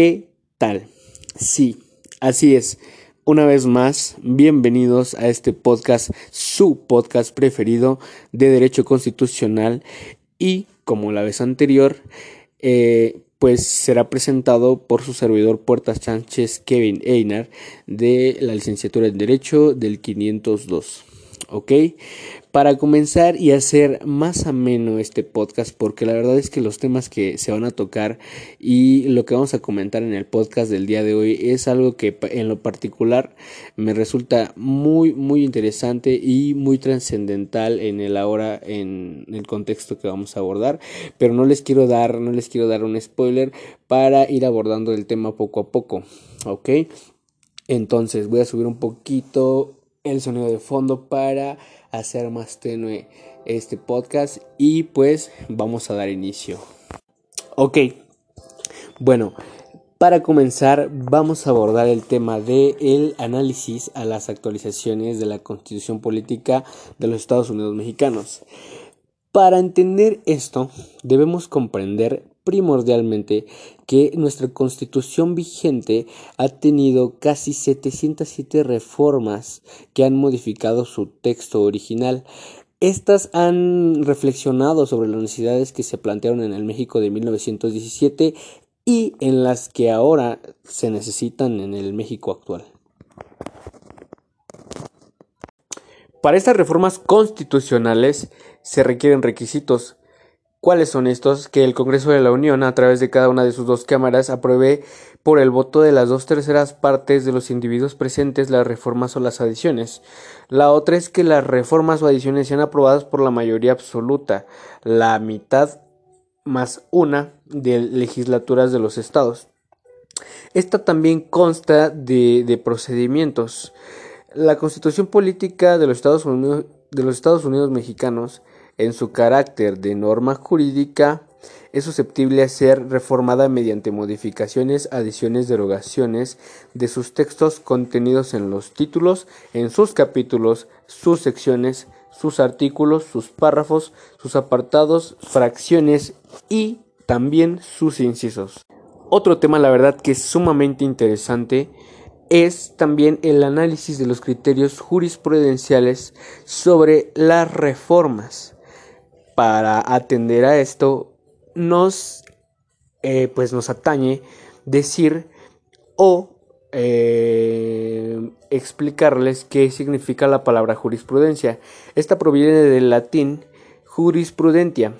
¿Qué tal? Sí, así es. Una vez más, bienvenidos a este podcast, su podcast preferido de Derecho Constitucional y, como la vez anterior, eh, pues será presentado por su servidor Puertas Sánchez Kevin Einar de la licenciatura en Derecho del 502. ¿ok? Para comenzar y hacer más ameno este podcast, porque la verdad es que los temas que se van a tocar y lo que vamos a comentar en el podcast del día de hoy es algo que en lo particular me resulta muy, muy interesante y muy trascendental en el ahora, en el contexto que vamos a abordar, pero no les quiero dar, no les quiero dar un spoiler para ir abordando el tema poco a poco, ¿ok? Entonces voy a subir un poquito el sonido de fondo para hacer más tenue este podcast y pues vamos a dar inicio. Ok, bueno, para comenzar vamos a abordar el tema de el análisis a las actualizaciones de la Constitución Política de los Estados Unidos Mexicanos. Para entender esto, debemos comprender primordialmente que nuestra constitución vigente ha tenido casi 707 reformas que han modificado su texto original. Estas han reflexionado sobre las necesidades que se plantearon en el México de 1917 y en las que ahora se necesitan en el México actual. Para estas reformas constitucionales se requieren requisitos ¿Cuáles son estos? Que el Congreso de la Unión, a través de cada una de sus dos cámaras, apruebe por el voto de las dos terceras partes de los individuos presentes las reformas o las adiciones. La otra es que las reformas o adiciones sean aprobadas por la mayoría absoluta, la mitad más una de legislaturas de los estados. Esta también consta de, de procedimientos. La constitución política de los Estados Unidos, de los Estados Unidos mexicanos en su carácter de norma jurídica, es susceptible a ser reformada mediante modificaciones, adiciones, derogaciones de sus textos contenidos en los títulos, en sus capítulos, sus secciones, sus artículos, sus párrafos, sus apartados, fracciones y también sus incisos. Otro tema, la verdad, que es sumamente interesante es también el análisis de los criterios jurisprudenciales sobre las reformas para atender a esto nos eh, pues nos atañe decir o eh, explicarles qué significa la palabra jurisprudencia. Esta proviene del latín jurisprudentia,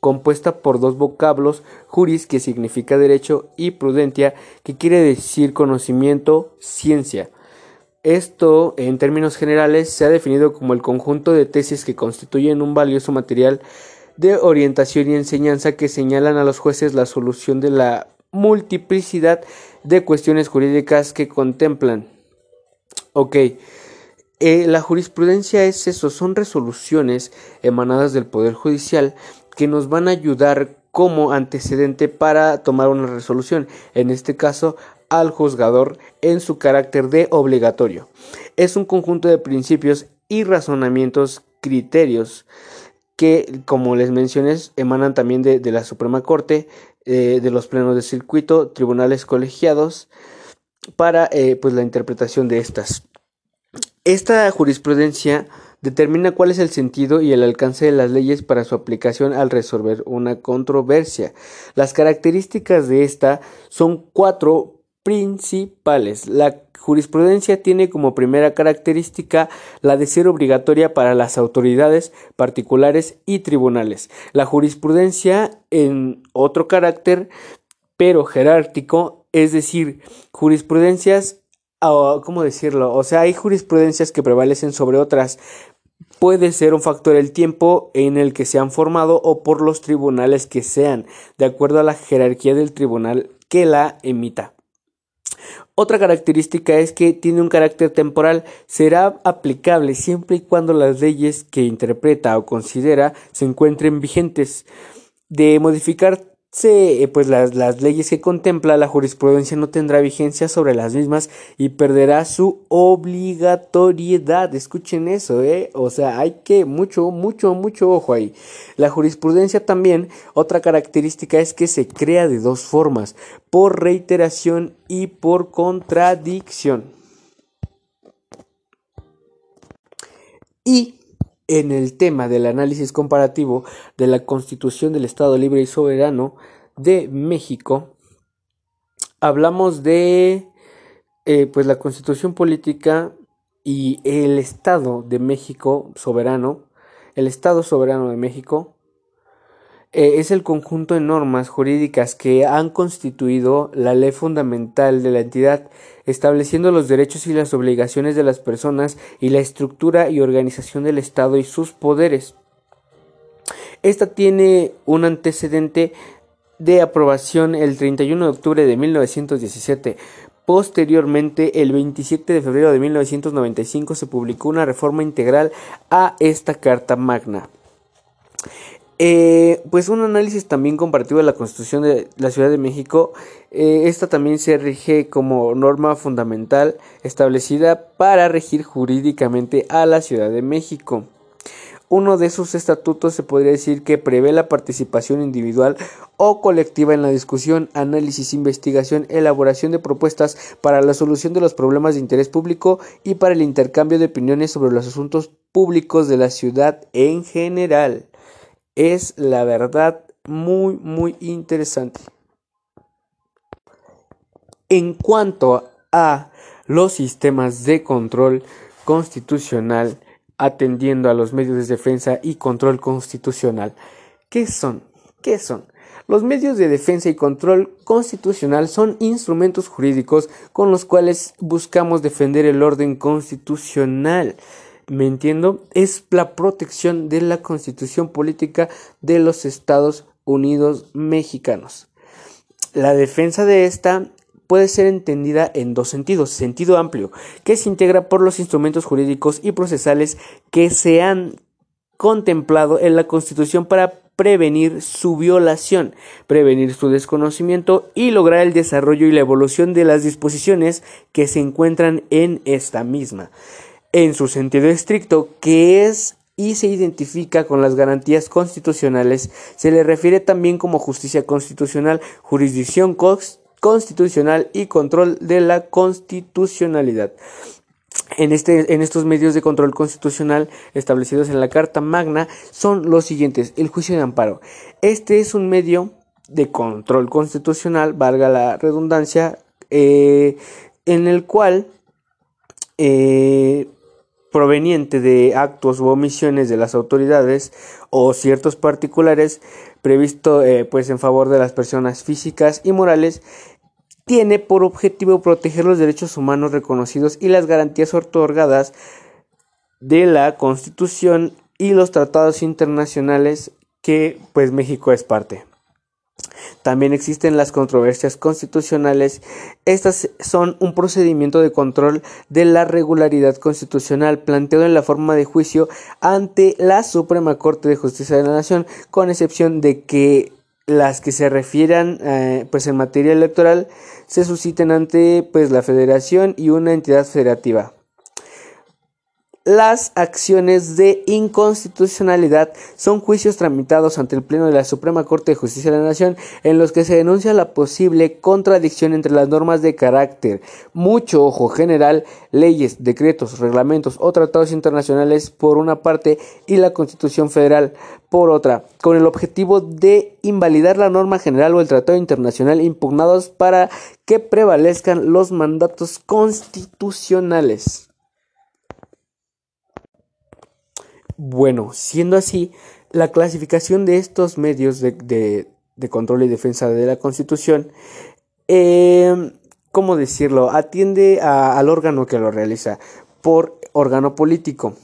compuesta por dos vocablos, juris que significa derecho y prudentia que quiere decir conocimiento, ciencia. Esto, en términos generales, se ha definido como el conjunto de tesis que constituyen un valioso material de orientación y enseñanza que señalan a los jueces la solución de la multiplicidad de cuestiones jurídicas que contemplan. Ok, eh, la jurisprudencia es eso, son resoluciones emanadas del Poder Judicial que nos van a ayudar como antecedente para tomar una resolución. En este caso, al juzgador en su carácter de obligatorio. Es un conjunto de principios y razonamientos criterios que, como les mencioné, emanan también de, la Suprema Corte, eh, de los plenos de circuito, tribunales colegiados, para eh, pues, la interpretación de estas. Esta jurisprudencia determina cuál es el sentido y el alcance de las leyes para su aplicación al resolver una controversia. Las características de esta son cuatro principales. La jurisprudencia tiene como primera característica la de ser obligatoria para las autoridades particulares y tribunales. La jurisprudencia en otro carácter, pero jerárquico, es decir, jurisprudencias, ¿cómo decirlo? O sea, hay jurisprudencias que prevalecen sobre otras. Puede ser un factor el tiempo en el que se han formado o por los tribunales que sean, de acuerdo a la jerarquía del tribunal que la emita. Otra característica es que tiene un carácter temporal, será aplicable siempre y cuando las leyes que interpreta o considera se encuentren vigentes. De modificar se, eh, pues las, las, leyes que contempla la jurisprudencia no tendrá vigencia sobre las mismas y perderá su obligatoriedad. Escuchen eso, ¿eh? O sea, hay que mucho, mucho, mucho ojo ahí. La jurisprudencia también, otra característica es que se crea de dos formas, por reiteración y por contradicción. Y en el tema del análisis comparativo de la Constitución del Estado Libre y Soberano de México, hablamos de eh, pues la Constitución política y el Estado de México soberano, el Estado soberano de México, es el conjunto de normas jurídicas que han constituido la ley fundamental de la entidad, estableciendo los derechos y las obligaciones de las personas y la estructura y organización del Estado y sus poderes. Esta tiene un antecedente de aprobación el 31 de octubre de 1917. Posteriormente, el 27 de febrero de 1995 se publicó una reforma integral a esta Carta Magna. Eh, pues un análisis también comparativo de la Constitución de la Ciudad de México. Eh, esta también se rige como norma fundamental establecida para regir jurídicamente a la Ciudad de México. Uno de sus estatutos se podría decir que prevé la participación individual o colectiva en la discusión, análisis, investigación, elaboración de propuestas para la solución de los problemas de interés público y para el intercambio de opiniones sobre los asuntos públicos de la ciudad en general es la verdad muy muy interesante. En cuanto a los sistemas de control constitucional, atendiendo a los medios de defensa y control constitucional, ¿qué son? ¿Qué son? Los medios de defensa y control constitucional son instrumentos jurídicos con los cuales buscamos defender el orden constitucional me entiendo, es la protección de la constitución política de los Estados Unidos mexicanos. La defensa de esta puede ser entendida en dos sentidos. Sentido amplio, que se integra por los instrumentos jurídicos y procesales que se han contemplado en la Constitución para prevenir su violación, prevenir su desconocimiento y lograr el desarrollo y la evolución de las disposiciones que se encuentran en esta misma en su sentido estricto, que es y se identifica con las garantías constitucionales, se le refiere también como justicia constitucional, jurisdicción constitucional y control de la constitucionalidad. En, este, en estos medios de control constitucional establecidos en la Carta Magna son los siguientes. El juicio de amparo. Este es un medio de control constitucional, valga la redundancia, eh, en el cual eh, proveniente de actos u omisiones de las autoridades o ciertos particulares previsto eh, pues en favor de las personas físicas y morales tiene por objetivo proteger los derechos humanos reconocidos y las garantías otorgadas de la Constitución y los tratados internacionales que pues México es parte. También existen las controversias constitucionales. Estas son un procedimiento de control de la regularidad constitucional planteado en la forma de juicio ante la Suprema Corte de Justicia de la Nación, con excepción de que las que se refieran eh, pues en materia electoral se susciten ante pues la federación y una entidad federativa. Las acciones de inconstitucionalidad son juicios tramitados ante el Pleno de la Suprema Corte de Justicia de la Nación en los que se denuncia la posible contradicción entre las normas de carácter, mucho ojo general, leyes, decretos, reglamentos o tratados internacionales por una parte y la Constitución Federal por otra, con el objetivo de invalidar la norma general o el tratado internacional impugnados para que prevalezcan los mandatos constitucionales. Bueno, siendo así, la clasificación de estos medios de, control y defensa de la Constitución, eh, ¿cómo decirlo?, atiende al órgano que lo realiza por órgano político.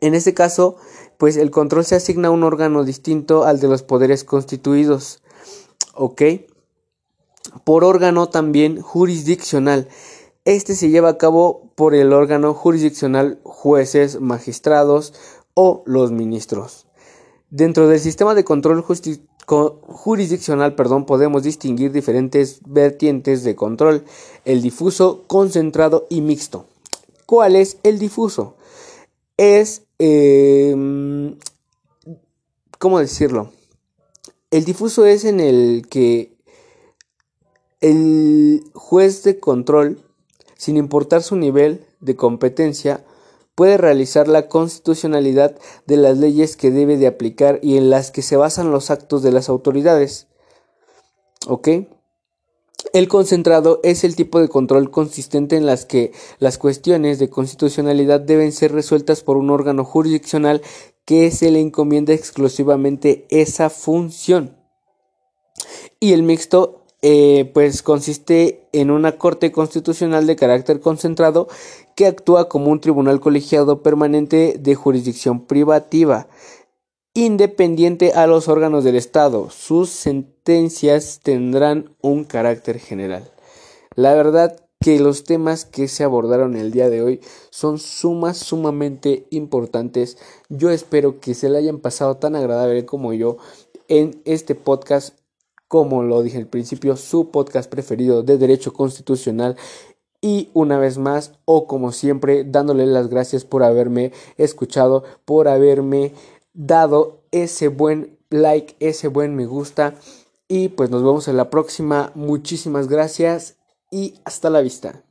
En este caso, pues el control se asigna a un órgano distinto al de los poderes constituidos. ¿Ok? Por órgano también jurisdiccional. Este se lleva a cabo por el órgano jurisdiccional jueces, magistrados, o los ministros. Dentro del sistema de control jurisdiccional perdón, podemos distinguir diferentes vertientes de control, el difuso, concentrado y mixto. ¿Cuál es el difuso? Es, em, ¿cómo decirlo? El difuso es en el que el juez de control, sin importar su nivel de competencia, puede realizar la constitucionalidad de las leyes que debe de aplicar y en las que se basan los actos de las autoridades. ¿Ok? El concentrado es el tipo de control consistente en las que las cuestiones de constitucionalidad deben ser resueltas por un órgano jurisdiccional que se le encomienda exclusivamente esa función. Y el mixto eh, pues consiste en una corte constitucional de carácter concentrado que actúa como un tribunal colegiado permanente de jurisdicción privativa, independiente a los órganos del Estado. Sus sentencias tendrán un carácter general. La verdad que los temas que se abordaron el día de hoy son sumas, sumamente importantes. Yo espero que se le hayan pasado tan agradable como yo en este podcast como lo dije al principio, su podcast preferido de Derecho Constitucional. Y una vez más, o como siempre, dándole las gracias por haberme escuchado, por haberme dado ese buen like, ese buen me gusta. Y pues nos vemos en la próxima. Muchísimas gracias y hasta la vista.